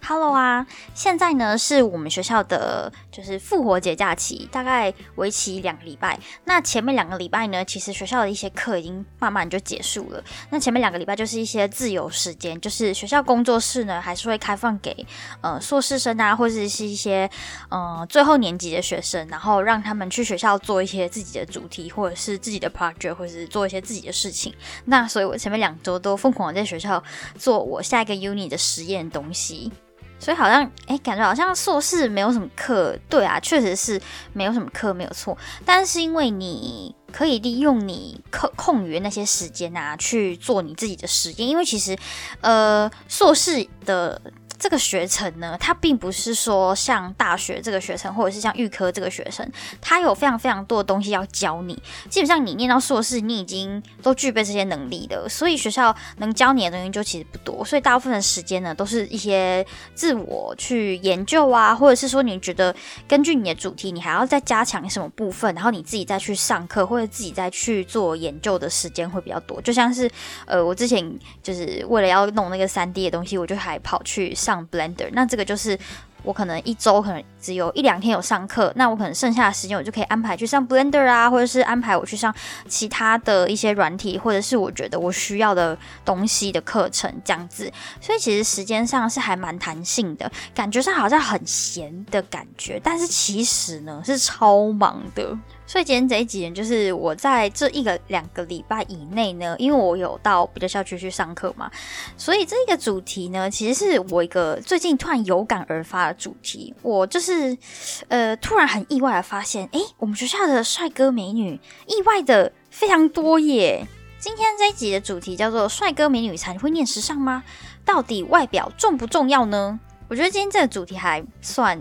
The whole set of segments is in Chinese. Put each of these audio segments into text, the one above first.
Hello 啊，现在呢是我们学校的就是复活节假期，大概为期两个礼拜。那前面两个礼拜呢，其实学校的一些课已经慢慢就结束了。那前面两个礼拜就是一些自由时间，就是学校工作室呢还是会开放给呃硕士生啊，或者是一些呃最后年级的学生，然后让他们去学校做一些自己的主题，或者是自己的 project，或者是做一些自己的事情。那所以我前面两周都疯狂在学校做我下一个 uni 的实验东西。所以好像哎，感觉好像硕士没有什么课，对啊，确实是没有什么课，没有错。但是因为你可以利用你课空余那些时间啊，去做你自己的实验，因为其实呃，硕士的。这个学程呢，它并不是说像大学这个学程，或者是像预科这个学程，它有非常非常多的东西要教你。基本上你念到硕士，你已经都具备这些能力的，所以学校能教你的东西就其实不多。所以大部分的时间呢，都是一些自我去研究啊，或者是说你觉得根据你的主题，你还要再加强什么部分，然后你自己再去上课或者自己再去做研究的时间会比较多。就像是呃，我之前就是为了要弄那个三 D 的东西，我就还跑去。上 Blender，那这个就是我可能一周可能只有一两天有上课，那我可能剩下的时间我就可以安排去上 Blender 啊，或者是安排我去上其他的一些软体，或者是我觉得我需要的东西的课程这样子。所以其实时间上是还蛮弹性的，感觉上好像很闲的感觉，但是其实呢是超忙的。所以今天这一集呢，就是我在这一个两个礼拜以内呢，因为我有到别的校区去上课嘛，所以这个主题呢，其实是我一个最近突然有感而发的主题。我就是呃，突然很意外的发现，诶，我们学校的帅哥美女意外的非常多耶。今天这一集的主题叫做“帅哥美女才会念时尚吗？到底外表重不重要呢？”我觉得今天这个主题还算。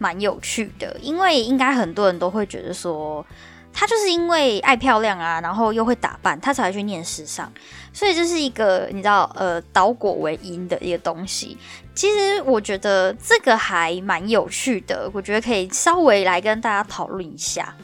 蛮有趣的，因为应该很多人都会觉得说，她就是因为爱漂亮啊，然后又会打扮，她才去念时尚，所以这是一个你知道，呃，倒果为因的一个东西。其实我觉得这个还蛮有趣的，我觉得可以稍微来跟大家讨论一下。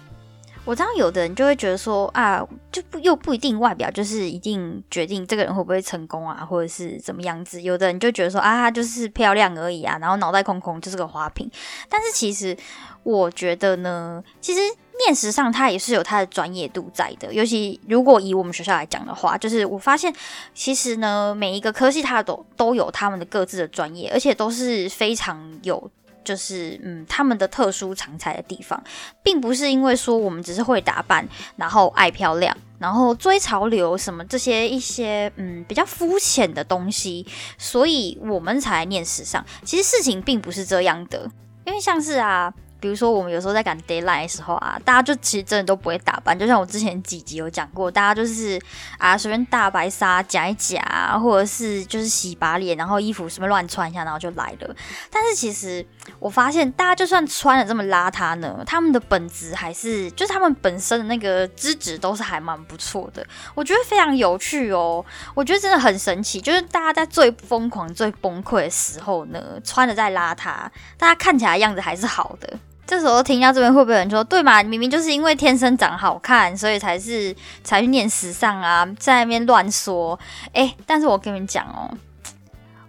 我知道有的人就会觉得说啊，就不又不一定外表就是一定决定这个人会不会成功啊，或者是怎么样子。有的人就觉得说啊，他就是漂亮而已啊，然后脑袋空空就是个花瓶。但是其实我觉得呢，其实面食上他也是有他的专业度在的。尤其如果以我们学校来讲的话，就是我发现其实呢，每一个科系它都都有他们的各自的专业，而且都是非常有。就是嗯，他们的特殊常才的地方，并不是因为说我们只是会打扮，然后爱漂亮，然后追潮流什么这些一些嗯比较肤浅的东西，所以我们才念时尚。其实事情并不是这样的，因为像是啊。比如说，我们有时候在赶 d a y l i n e 的时候啊，大家就其实真的都不会打扮，就像我之前几集有讲过，大家就是啊随便大白鲨夹一夹，或者是就是洗把脸，然后衣服什么乱穿一下，然后就来了。但是其实我发现，大家就算穿的这么邋遢呢，他们的本质还是就是他们本身的那个资质都是还蛮不错的。我觉得非常有趣哦，我觉得真的很神奇，就是大家在最疯狂、最崩溃的时候呢，穿的再邋遢，大家看起来样子还是好的。这时候听到这边会不会有人说，对嘛？明明就是因为天生长好看，所以才是才去念时尚啊，在那边乱说。哎，但是我跟你们讲哦，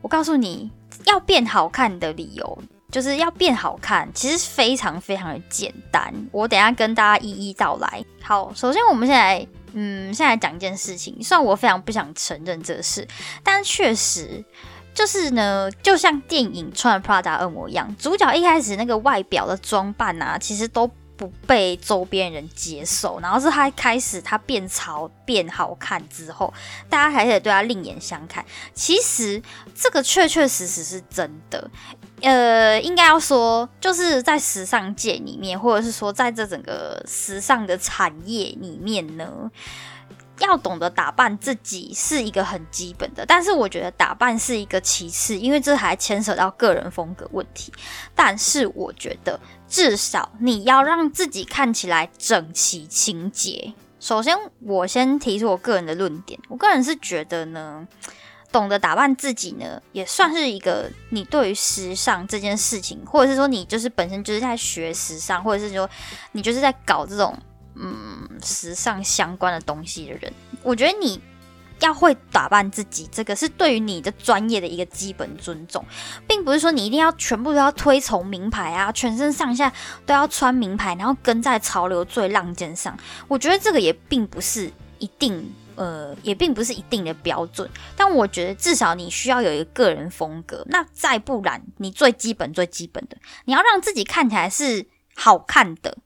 我告诉你要变好看的理由，就是要变好看，其实非常非常的简单。我等下跟大家一一道来。好，首先我们现在，嗯，现在讲一件事情，虽然我非常不想承认这事，但确实。就是呢，就像电影《穿 Prada 恶魔》一样，主角一开始那个外表的装扮啊，其实都不被周边人接受。然后是他开始他变潮变好看之后，大家开始对他另眼相看。其实这个确确实实是真的。呃，应该要说，就是在时尚界里面，或者是说在这整个时尚的产业里面呢。要懂得打扮自己是一个很基本的，但是我觉得打扮是一个其次，因为这还牵扯到个人风格问题。但是我觉得至少你要让自己看起来整齐清洁。首先，我先提出我个人的论点，我个人是觉得呢，懂得打扮自己呢，也算是一个你对于时尚这件事情，或者是说你就是本身就是在学时尚，或者是说你就是在搞这种嗯时尚相关的东西的人，我觉得你。要会打扮自己，这个是对于你的专业的一个基本尊重，并不是说你一定要全部都要推崇名牌啊，全身上下都要穿名牌，然后跟在潮流最浪尖上。我觉得这个也并不是一定，呃，也并不是一定的标准。但我觉得至少你需要有一个个人风格。那再不然，你最基本最基本的，你要让自己看起来是好看的。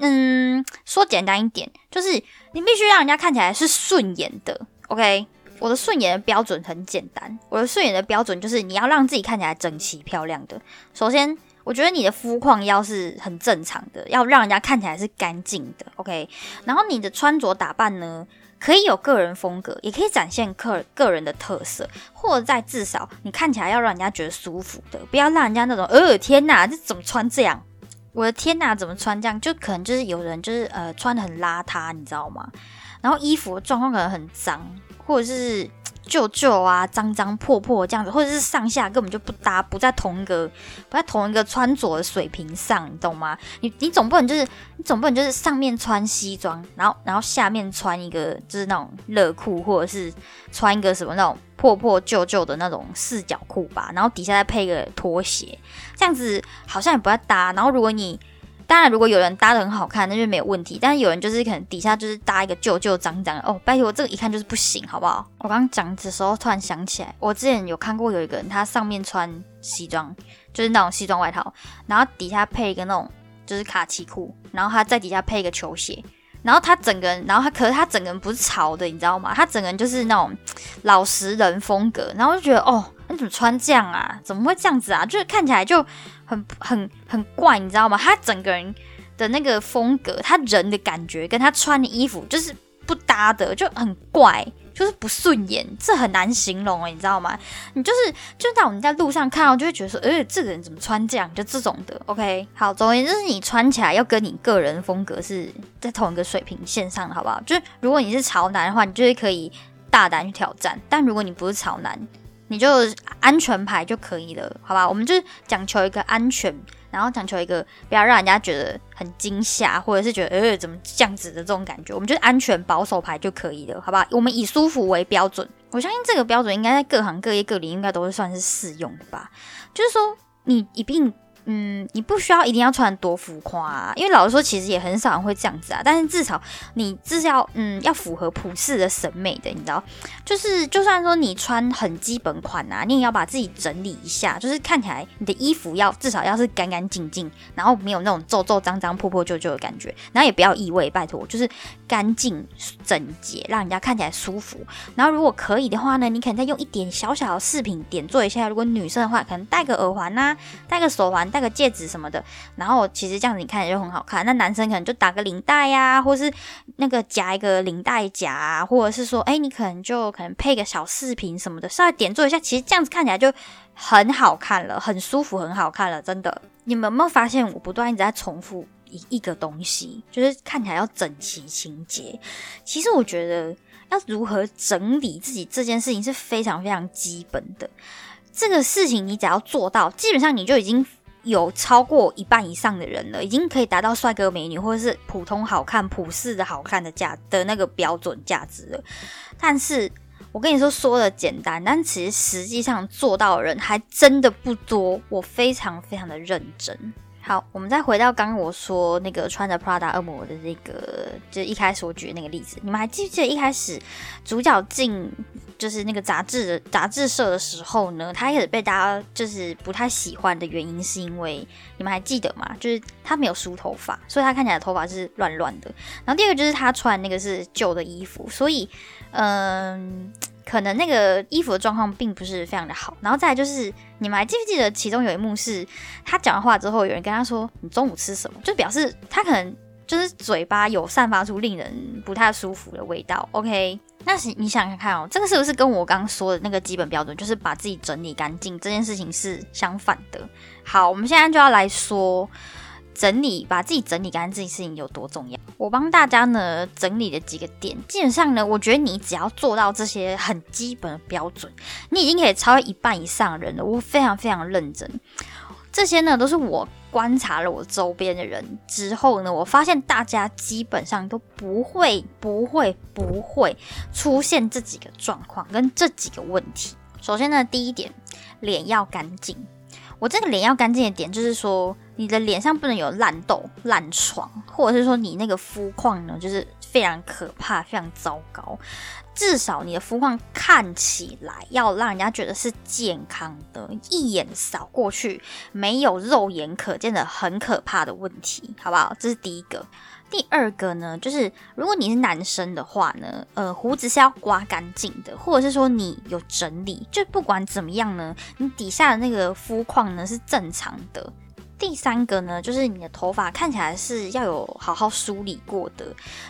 嗯，说简单一点，就是你必须让人家看起来是顺眼的。OK，我的顺眼的标准很简单，我的顺眼的标准就是你要让自己看起来整齐漂亮的。首先，我觉得你的肤况要是很正常的，要让人家看起来是干净的。OK，然后你的穿着打扮呢，可以有个人风格，也可以展现个个人的特色，或者在至少你看起来要让人家觉得舒服的，不要让人家那种呃天哪，这怎么穿这样？我的天哪，怎么穿这样？就可能就是有人就是呃穿的很邋遢，你知道吗？然后衣服状况可能很脏，或者是旧旧啊、脏脏破破这样子，或者是上下根本就不搭，不在同一个不在同一个穿着的水平上，你懂吗？你你总不能就是你总不能就是上面穿西装，然后然后下面穿一个就是那种热裤，或者是穿一个什么那种破破旧旧的那种四角裤吧，然后底下再配个拖鞋，这样子好像也不太搭。然后如果你当然，如果有人搭的很好看，那就没有问题。但是有人就是可能底下就是搭一个旧旧脏脏哦，拜托我，这个一看就是不行，好不好？我刚刚讲的时候突然想起来，我之前有看过有一个人，他上面穿西装，就是那种西装外套，然后底下配一个那种就是卡其裤，然后他在底下配一个球鞋，然后他整个人，然后他可是他整个人不是潮的，你知道吗？他整个人就是那种老实人风格，然后就觉得哦，你怎么穿这样啊？怎么会这样子啊？就是看起来就。很很很怪，你知道吗？他整个人的那个风格，他人的感觉跟他穿的衣服就是不搭的，就很怪，就是不顺眼，这很难形容哎，你知道吗？你就是就在我们在路上看到，就会觉得说，哎，这个人怎么穿这样？就这种的。OK，好，总而言之，你穿起来要跟你个人风格是在同一个水平线上的，好不好？就是如果你是潮男的话，你就是可以大胆去挑战；但如果你不是潮男，你就安全牌就可以了，好吧？我们就讲求一个安全，然后讲求一个不要让人家觉得很惊吓，或者是觉得呃怎么这样子的这种感觉，我们就是安全保守牌就可以了，好吧？我们以舒服为标准，我相信这个标准应该在各行各业各里应该都是算是适用的吧？就是说你一定。嗯，你不需要一定要穿多浮夸，啊，因为老实说，其实也很少人会这样子啊。但是至少你至少嗯要符合普世的审美的，你知道，就是就算说你穿很基本款啊，你也要把自己整理一下，就是看起来你的衣服要至少要是干干净净，然后没有那种皱皱脏脏、破破旧旧的感觉，然后也不要异味，拜托，就是干净整洁，让人家看起来舒服。然后如果可以的话呢，你可能再用一点小小的饰品点缀一下。如果女生的话，可能戴个耳环呐，戴个手环。戴个戒指什么的，然后其实这样子你看起来就很好看。那男生可能就打个领带呀，或是那个夹一个领带夹，或者是说，哎，你可能就可能配个小饰品什么的，稍微点缀一下，其实这样子看起来就很好看了，很舒服，很好看了，真的。你们有没有发现，我不断一直在重复一一个东西，就是看起来要整齐清洁。其实我觉得要如何整理自己这件事情是非常非常基本的。这个事情你只要做到，基本上你就已经。有超过一半以上的人了，已经可以达到帅哥美女或者是普通好看、普世的好看的价的那个标准价值了。但是我跟你说，说的简单，但其实实际上做到的人还真的不多。我非常非常的认真。好，我们再回到刚刚我说那个穿着 Prada 恶魔的那个，就一开始我举的那个例子，你们还记不记得一开始主角进？就是那个杂志的杂志社的时候呢，他一开始被大家就是不太喜欢的原因，是因为你们还记得吗？就是他没有梳头发，所以他看起来头发是乱乱的。然后第二个就是他穿那个是旧的衣服，所以嗯，可能那个衣服的状况并不是非常的好。然后再来就是你们还记不记得其中有一幕是他讲完话之后，有人跟他说你中午吃什么？就表示他可能就是嘴巴有散发出令人不太舒服的味道。OK。那是你想想看哦，这个是不是跟我刚刚说的那个基本标准，就是把自己整理干净这件事情是相反的？好，我们现在就要来说整理，把自己整理干净这件事情有多重要。我帮大家呢整理了几个点，基本上呢，我觉得你只要做到这些很基本的标准，你已经可以超越一半以上的人了。我非常非常认真，这些呢都是我观察了我周边的人之后呢，我发现大家基本上都不会、不会、不会出现这几个状况跟这几个问题。首先呢，第一点，脸要干净。我这个脸要干净的点，就是说你的脸上不能有烂痘、烂疮，或者是说你那个肤况呢，就是非常可怕、非常糟糕。至少你的肤况看起来要让人家觉得是健康的，一眼扫过去没有肉眼可见的很可怕的问题，好不好？这是第一个。第二个呢，就是如果你是男生的话呢，呃，胡子是要刮干净的，或者是说你有整理，就不管怎么样呢，你底下的那个肤况呢是正常的。第三个呢，就是你的头发看起来是要有好好梳理过的，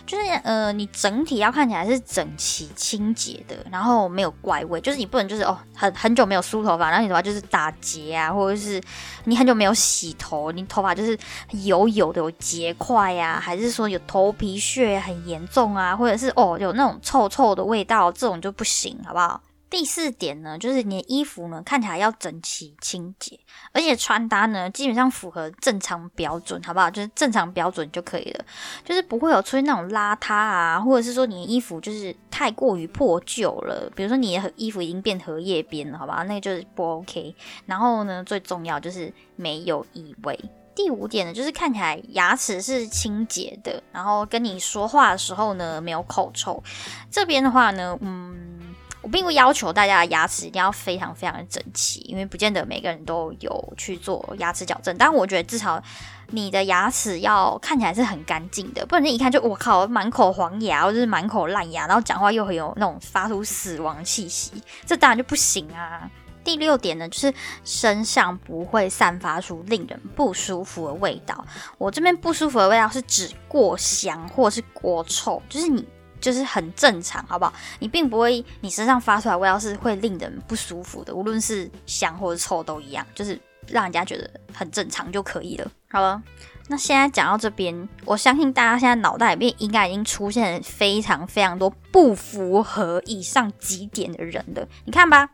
就是呃，你整体要看起来是整齐清洁的，然后没有怪味，就是你不能就是哦，很很久没有梳头发，然后你头发就是打结啊，或者是你很久没有洗头，你头发就是油油的有结块呀，还是说有头皮屑很严重啊，或者是哦有那种臭臭的味道，这种就不行，好不好？第四点呢，就是你的衣服呢看起来要整齐清洁，而且穿搭呢基本上符合正常标准，好不好？就是正常标准就可以了，就是不会有出现那种邋遢啊，或者是说你的衣服就是太过于破旧了，比如说你的衣服已经变荷叶边了，好吧？那个就是不 OK。然后呢，最重要就是没有异味。第五点呢，就是看起来牙齿是清洁的，然后跟你说话的时候呢没有口臭。这边的话呢，嗯。我并不要求大家的牙齿一定要非常非常的整齐，因为不见得每个人都有去做牙齿矫正。但我觉得至少你的牙齿要看起来是很干净的，不然你一看就我靠，满口黄牙或者是满口烂牙，然后讲话又很有那种发出死亡气息，这当然就不行啊。第六点呢，就是身上不会散发出令人不舒服的味道。我这边不舒服的味道是指过香或者是过臭，就是你。就是很正常，好不好？你并不会，你身上发出来味道是会令人不舒服的，无论是香或者臭都一样，就是让人家觉得很正常就可以了。好了，那现在讲到这边，我相信大家现在脑袋里面应该已经出现非常非常多不符合以上几点的人了，你看吧。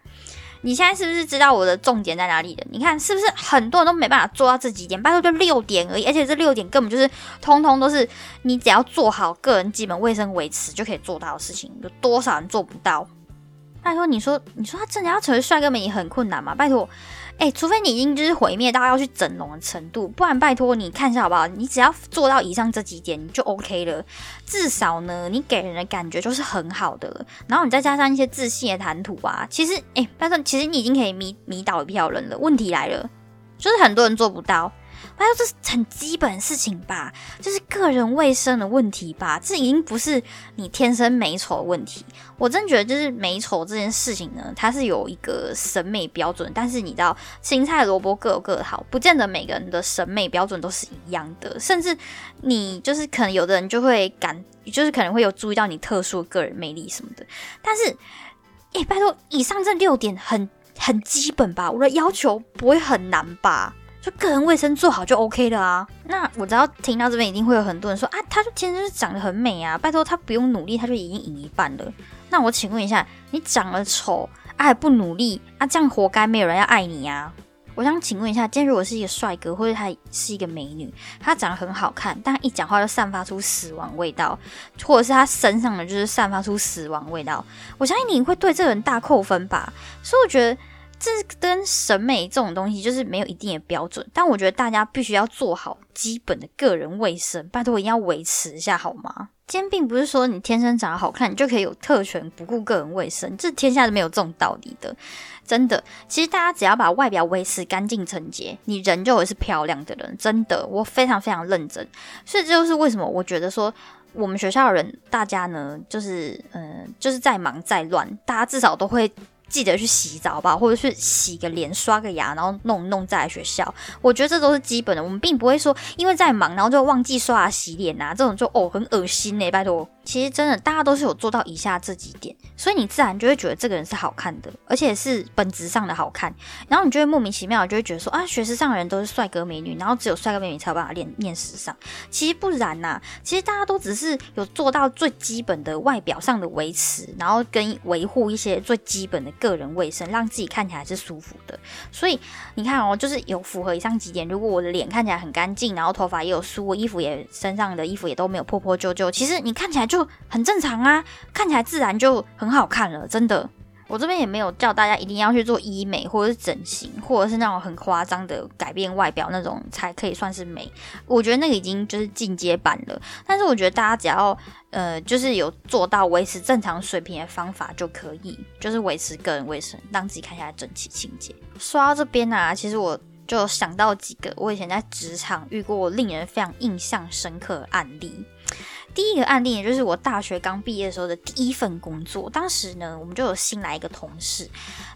你现在是不是知道我的重点在哪里了？你看是不是很多人都没办法做到这几点？拜托，就六点而已，而且这六点根本就是通通都是你只要做好个人基本卫生维持就可以做到的事情，有多少人做不到？拜托，你说你说他真的要成为帅哥美女很困难吗？拜托。哎，除非你已经就是毁灭到要去整容的程度，不然拜托你看一下好不好？你只要做到以上这几点，你就 OK 了。至少呢，你给人的感觉就是很好的。然后你再加上一些自信的谈吐啊，其实哎，但是，其实你已经可以迷迷倒一票人了。问题来了，就是很多人做不到。哎呦，这是很基本事情吧？就是个人卫生的问题吧？这已经不是你天生美丑的问题。我真觉得，就是美丑这件事情呢，它是有一个审美标准。但是你知道，青菜萝卜各有各的好，不见得每个人的审美标准都是一样的。甚至你就是可能有的人就会感，就是可能会有注意到你特殊个人魅力什么的。但是，哎，拜托，以上这六点很很基本吧？我的要求不会很难吧？就个人卫生做好就 OK 了啊！那我只要听到这边，一定会有很多人说啊，他就天生是长得很美啊！拜托，他不用努力，他就已经赢一半了。那我请问一下，你长得丑啊还不努力啊，这样活该没有人要爱你啊！我想请问一下，今天如果是一个帅哥，或者他是一个美女，他长得很好看，但一讲话就散发出死亡味道，或者是他身上的就是散发出死亡味道，我相信你会对这个人大扣分吧？所以我觉得。这跟审美这种东西就是没有一定的标准，但我觉得大家必须要做好基本的个人卫生，拜托一定要维持一下好吗？今天并不是说你天生长得好看，你就可以有特权不顾个人卫生，这天下是没有这种道理的，真的。其实大家只要把外表维持干净整洁，你人就会是漂亮的人，真的，我非常非常认真。所以这就是为什么我觉得说我们学校的人，大家呢，就是嗯，就是再忙再乱，大家至少都会。记得去洗澡吧，或者是洗个脸、刷个牙，然后弄弄再来学校。我觉得这都是基本的。我们并不会说因为在忙，然后就忘记刷牙、洗脸啊，这种就哦很恶心呢。拜托，其实真的大家都是有做到以下这几点，所以你自然就会觉得这个人是好看的，而且是本质上的好看。然后你就会莫名其妙就会觉得说啊，学时尚的人都是帅哥美女，然后只有帅哥美女才有办法练练时尚。其实不然呐，其实大家都只是有做到最基本的外表上的维持，然后跟维护一些最基本的。个人卫生，让自己看起来是舒服的。所以你看哦，就是有符合以上几点。如果我的脸看起来很干净，然后头发也有梳，衣服也身上的衣服也都没有破破旧旧，其实你看起来就很正常啊，看起来自然就很好看了，真的。我这边也没有叫大家一定要去做医美，或者是整形，或者是那种很夸张的改变外表那种才可以算是美。我觉得那个已经就是进阶版了。但是我觉得大家只要呃，就是有做到维持正常水平的方法就可以，就是维持个人卫生，让自己看起来整齐清洁。说到这边啊，其实我就想到几个我以前在职场遇过令人非常印象深刻的案例。第一个案例，也就是我大学刚毕业的时候的第一份工作。当时呢，我们就有新来一个同事，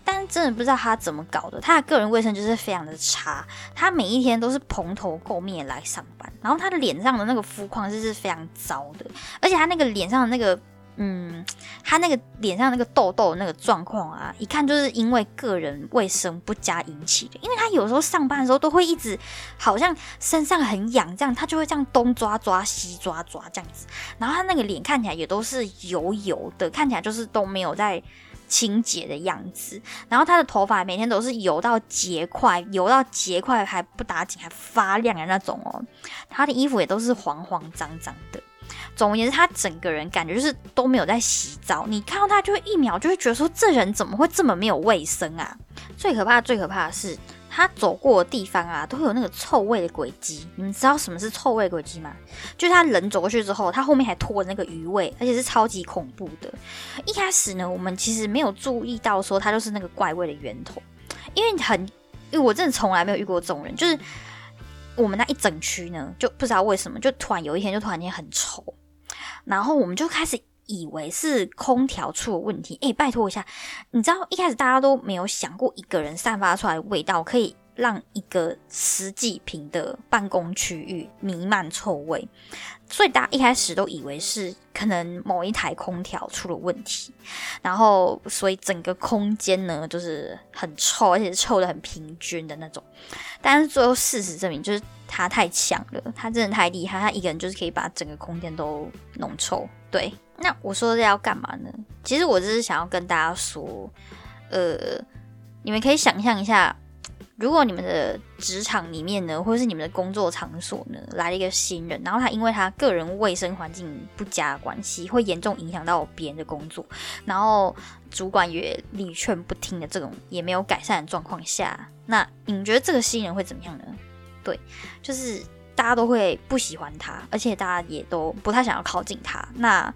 但真的不知道他怎么搞的，他的个人卫生就是非常的差。他每一天都是蓬头垢面来上班，然后他的脸上的那个肤况就是非常糟的，而且他那个脸上的那个。嗯，他那个脸上那个痘痘那个状况啊，一看就是因为个人卫生不佳引起的。因为他有时候上班的时候都会一直好像身上很痒，这样他就会这样东抓抓西抓抓这样子。然后他那个脸看起来也都是油油的，看起来就是都没有在清洁的样子。然后他的头发每天都是油到结块，油到结块还不打紧，还发亮的那种哦。他的衣服也都是黄黄脏脏的。总而言之，他整个人感觉就是都没有在洗澡。你看到他，就会一秒就会觉得说，这人怎么会这么没有卫生啊？最可怕、最可怕的是，他走过的地方啊，都会有那个臭味的轨迹。你们知道什么是臭味轨迹吗？就是他人走过去之后，他后面还拖着那个余味，而且是超级恐怖的。一开始呢，我们其实没有注意到说他就是那个怪味的源头，因为很，因为我真的从来没有遇过这种人，就是。我们那一整区呢，就不知道为什么，就突然有一天就突然间很臭，然后我们就开始以为是空调出了问题。哎，拜托一下，你知道一开始大家都没有想过一个人散发出来的味道可以。让一个十几平的办公区域弥漫臭味，所以大家一开始都以为是可能某一台空调出了问题，然后所以整个空间呢就是很臭，而且臭的很平均的那种。但是最后事实证明，就是他太强了，他真的太厉害，他一个人就是可以把整个空间都弄臭。对，那我说这要干嘛呢？其实我就是想要跟大家说，呃，你们可以想象一下。如果你们的职场里面呢，或者是你们的工作场所呢，来了一个新人，然后他因为他个人卫生环境不佳的关系，会严重影响到别人的工作，然后主管也屡劝不听的这种也没有改善的状况下，那你们觉得这个新人会怎么样呢？对，就是大家都会不喜欢他，而且大家也都不太想要靠近他。那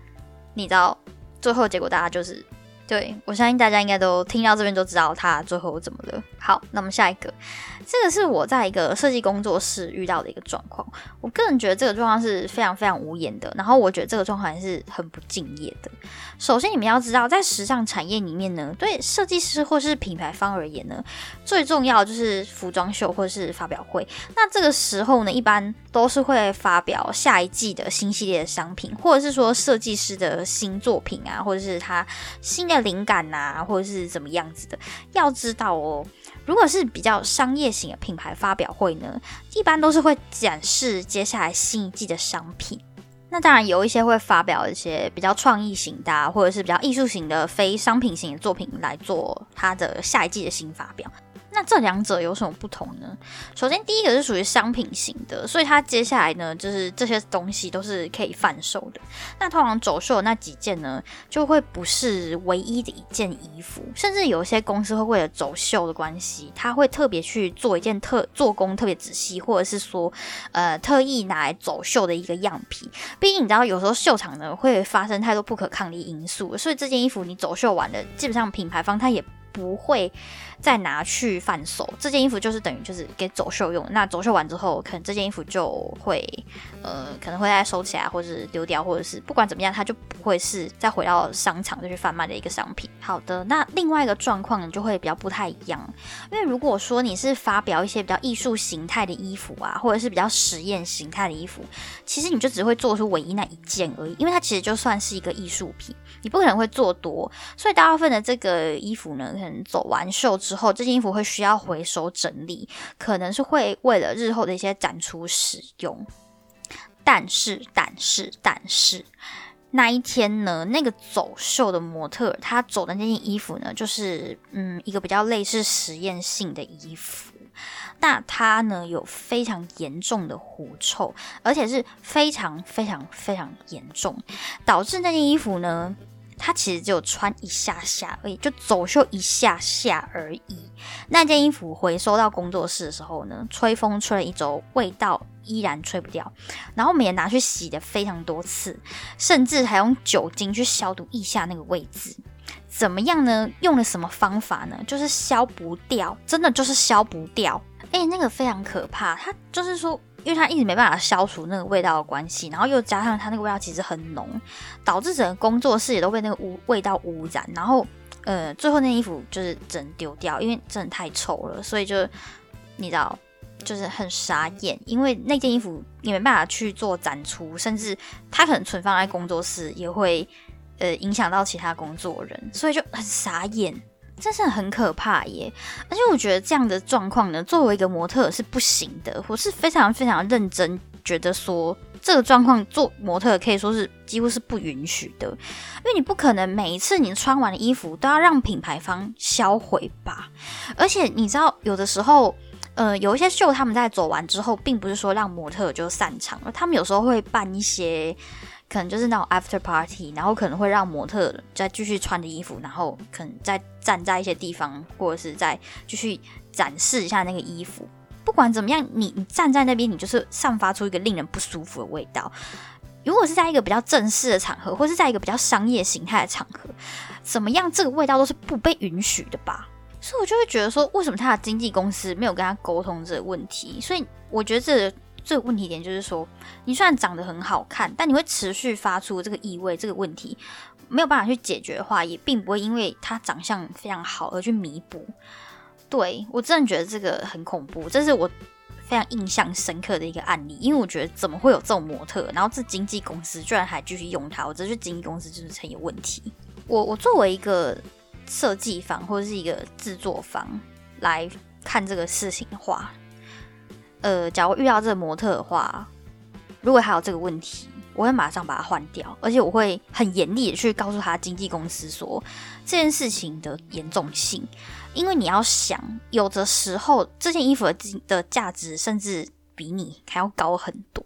你知道最后结果，大家就是。对，我相信大家应该都听到这边都知道他最后怎么了。好，那么下一个，这个是我在一个设计工作室遇到的一个状况。我个人觉得这个状况是非常非常无言的，然后我觉得这个状况还是很不敬业的。首先，你们要知道，在时尚产业里面呢，对设计师或是品牌方而言呢，最重要就是服装秀或是发表会。那这个时候呢，一般都是会发表下一季的新系列的商品，或者是说设计师的新作品啊，或者是他新的。灵感呐，或者是怎么样子的，要知道哦。如果是比较商业型的品牌发表会呢，一般都是会展示接下来新一季的商品。那当然有一些会发表一些比较创意型的，或者是比较艺术型的非商品型的作品来做它的下一季的新发表。那这两者有什么不同呢？首先，第一个是属于商品型的，所以它接下来呢，就是这些东西都是可以贩售的。那通常走秀那几件呢，就会不是唯一的一件衣服，甚至有些公司会为了走秀的关系，他会特别去做一件特做工特别仔细，或者是说，呃，特意拿来走秀的一个样品。毕竟你知道，有时候秀场呢会发生太多不可抗力因素，所以这件衣服你走秀完了，基本上品牌方他也。不会再拿去贩售。这件衣服就是等于就是给走秀用。那走秀完之后，可能这件衣服就会呃可能会再收起来，或者是丢掉，或者是不管怎么样，它就不会是再回到商场再去贩卖的一个商品。好的，那另外一个状况就会比较不太一样，因为如果说你是发表一些比较艺术形态的衣服啊，或者是比较实验形态的衣服，其实你就只会做出唯一那一件而已，因为它其实就算是一个艺术品，你不可能会做多，所以大部分的这个衣服呢，可能走完秀之后，这件衣服会需要回收整理，可能是会为了日后的一些展出使用。但是，但是，但是。那一天呢，那个走秀的模特，他走的那件衣服呢，就是嗯，一个比较类似实验性的衣服。那他呢，有非常严重的狐臭，而且是非常非常非常严重，导致那件衣服呢，他其实只有穿一下下而已，就走秀一下下而已。那件衣服回收到工作室的时候呢，吹风吹了一周，味道。依然吹不掉，然后我们也拿去洗的非常多次，甚至还用酒精去消毒腋下那个位置。怎么样呢？用了什么方法呢？就是消不掉，真的就是消不掉。哎，那个非常可怕。它就是说，因为它一直没办法消除那个味道的关系，然后又加上它那个味道其实很浓，导致整个工作室也都被那个污味道污染。然后，呃，最后那衣服就是整丢掉，因为真的太臭了，所以就你知道。就是很傻眼，因为那件衣服你没办法去做展出，甚至它可能存放在工作室也会呃影响到其他工作人，所以就很傻眼，真是很可怕耶！而且我觉得这样的状况呢，作为一个模特是不行的，我是非常非常认真，觉得说这个状况做模特可以说是几乎是不允许的，因为你不可能每一次你穿完的衣服都要让品牌方销毁吧，而且你知道有的时候。呃，有一些秀他们在走完之后，并不是说让模特就散场了，他们有时候会办一些，可能就是那种 after party，然后可能会让模特再继续穿着衣服，然后可能再站在一些地方，或者是再继续展示一下那个衣服。不管怎么样，你你站在那边，你就是散发出一个令人不舒服的味道。如果是在一个比较正式的场合，或是在一个比较商业形态的场合，怎么样，这个味道都是不被允许的吧？所以，我就会觉得说，为什么他的经纪公司没有跟他沟通这个问题？所以，我觉得这这个问题点就是说，你虽然长得很好看，但你会持续发出这个异味，这个问题没有办法去解决的话，也并不会因为他长相非常好而去弥补。对我真的觉得这个很恐怖，这是我非常印象深刻的一个案例。因为我觉得怎么会有这种模特，然后这经纪公司居然还继续用他？我觉得经纪公司就是很有问题。我我作为一个。设计方或者是一个制作方来看这个事情的话，呃，假如遇到这个模特的话，如果还有这个问题，我会马上把它换掉，而且我会很严厉的去告诉他经纪公司说这件事情的严重性，因为你要想，有的时候这件衣服的的价值甚至比你还要高很多。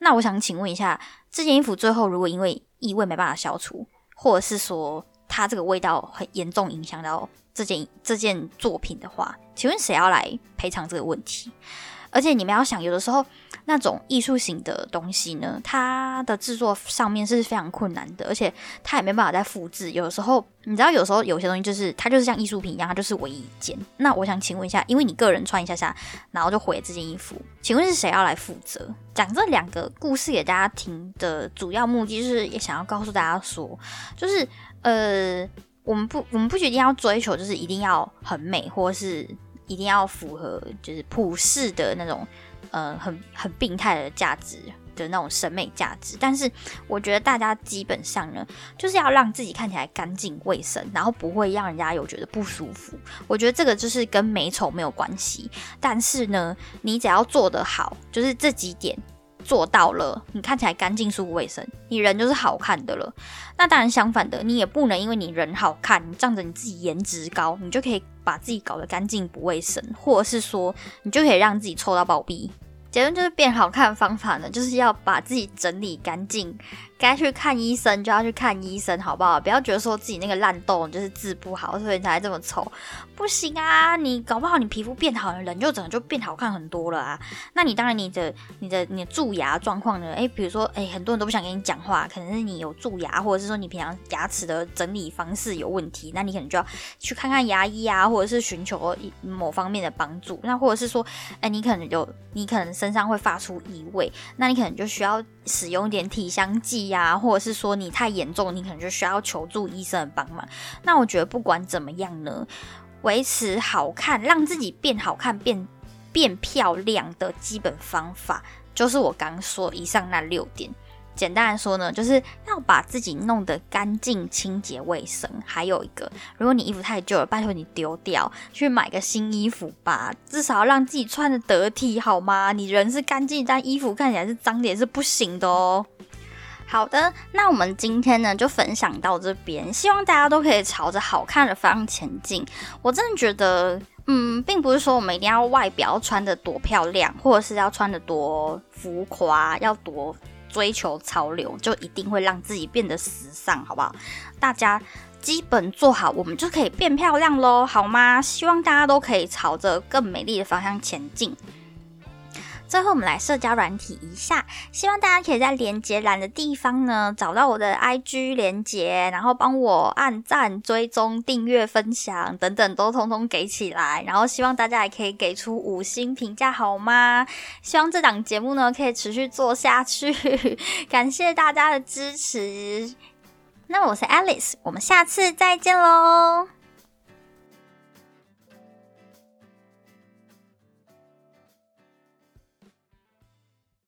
那我想请问一下，这件衣服最后如果因为异味没办法消除，或者是说，它这个味道很严重，影响到这件这件作品的话，请问谁要来赔偿这个问题？而且你们要想，有的时候那种艺术型的东西呢，它的制作上面是非常困难的，而且它也没办法再复制。有的时候，你知道，有时候有些东西就是它就是像艺术品一样，它就是唯一一件。那我想请问一下，因为你个人穿一下下，然后就毁了这件衣服，请问是谁要来负责？讲这两个故事给大家听的主要目的，就是也想要告诉大家说，就是。呃，我们不，我们不一定要追求，就是一定要很美，或是一定要符合，就是普世的那种，呃，很很病态的价值的那种审美价值。但是，我觉得大家基本上呢，就是要让自己看起来干净卫生，然后不会让人家有觉得不舒服。我觉得这个就是跟美丑没有关系。但是呢，你只要做得好，就是这几点。做到了，你看起来干净、舒服、卫生，你人就是好看的了。那当然相反的，你也不能因为你人好看，你仗着你自己颜值高，你就可以把自己搞得干净不卫生，或者是说你就可以让自己臭到暴毙。结论就是变好看的方法呢，就是要把自己整理干净、该去看医生就要去看医生，好不好？不要觉得说自己那个烂痘就是治不好，所以才这么丑，不行啊！你搞不好你皮肤变好了，人就整个就变好看很多了啊。那你当然你的你的你的蛀牙状况呢？诶，比如说诶，很多人都不想跟你讲话，可能是你有蛀牙，或者是说你平常牙齿的整理方式有问题，那你可能就要去看看牙医啊，或者是寻求某方面的帮助。那或者是说，诶，你可能有你可能身上会发出异味，那你可能就需要使用一点体香剂呀，或者是说你太严重，你可能就需要求助医生的帮忙。那我觉得不管怎么样呢，维持好看，让自己变好看、变变漂亮的基本方法，就是我刚说以上那六点。简单来说呢，就是要把自己弄得干净、清洁、卫生。还有一个，如果你衣服太旧了，拜托你丢掉，去买个新衣服吧。至少要让自己穿的得体，好吗？你人是干净，但衣服看起来是脏点是不行的哦。好的，那我们今天呢就分享到这边，希望大家都可以朝着好看的方向前进。我真的觉得，嗯，并不是说我们一定要外表穿的多漂亮，或者是要穿的多浮夸，要多。追求潮流就一定会让自己变得时尚，好不好？大家基本做好，我们就可以变漂亮喽，好吗？希望大家都可以朝着更美丽的方向前进。最后，我们来社交软体一下，希望大家可以在连接栏的地方呢找到我的 IG 连接，然后帮我按赞、追踪、订阅、分享等等都通通给起来。然后，希望大家也可以给出五星评价，好吗？希望这档节目呢可以持续做下去，感谢大家的支持。那我是 Alice，我们下次再见喽。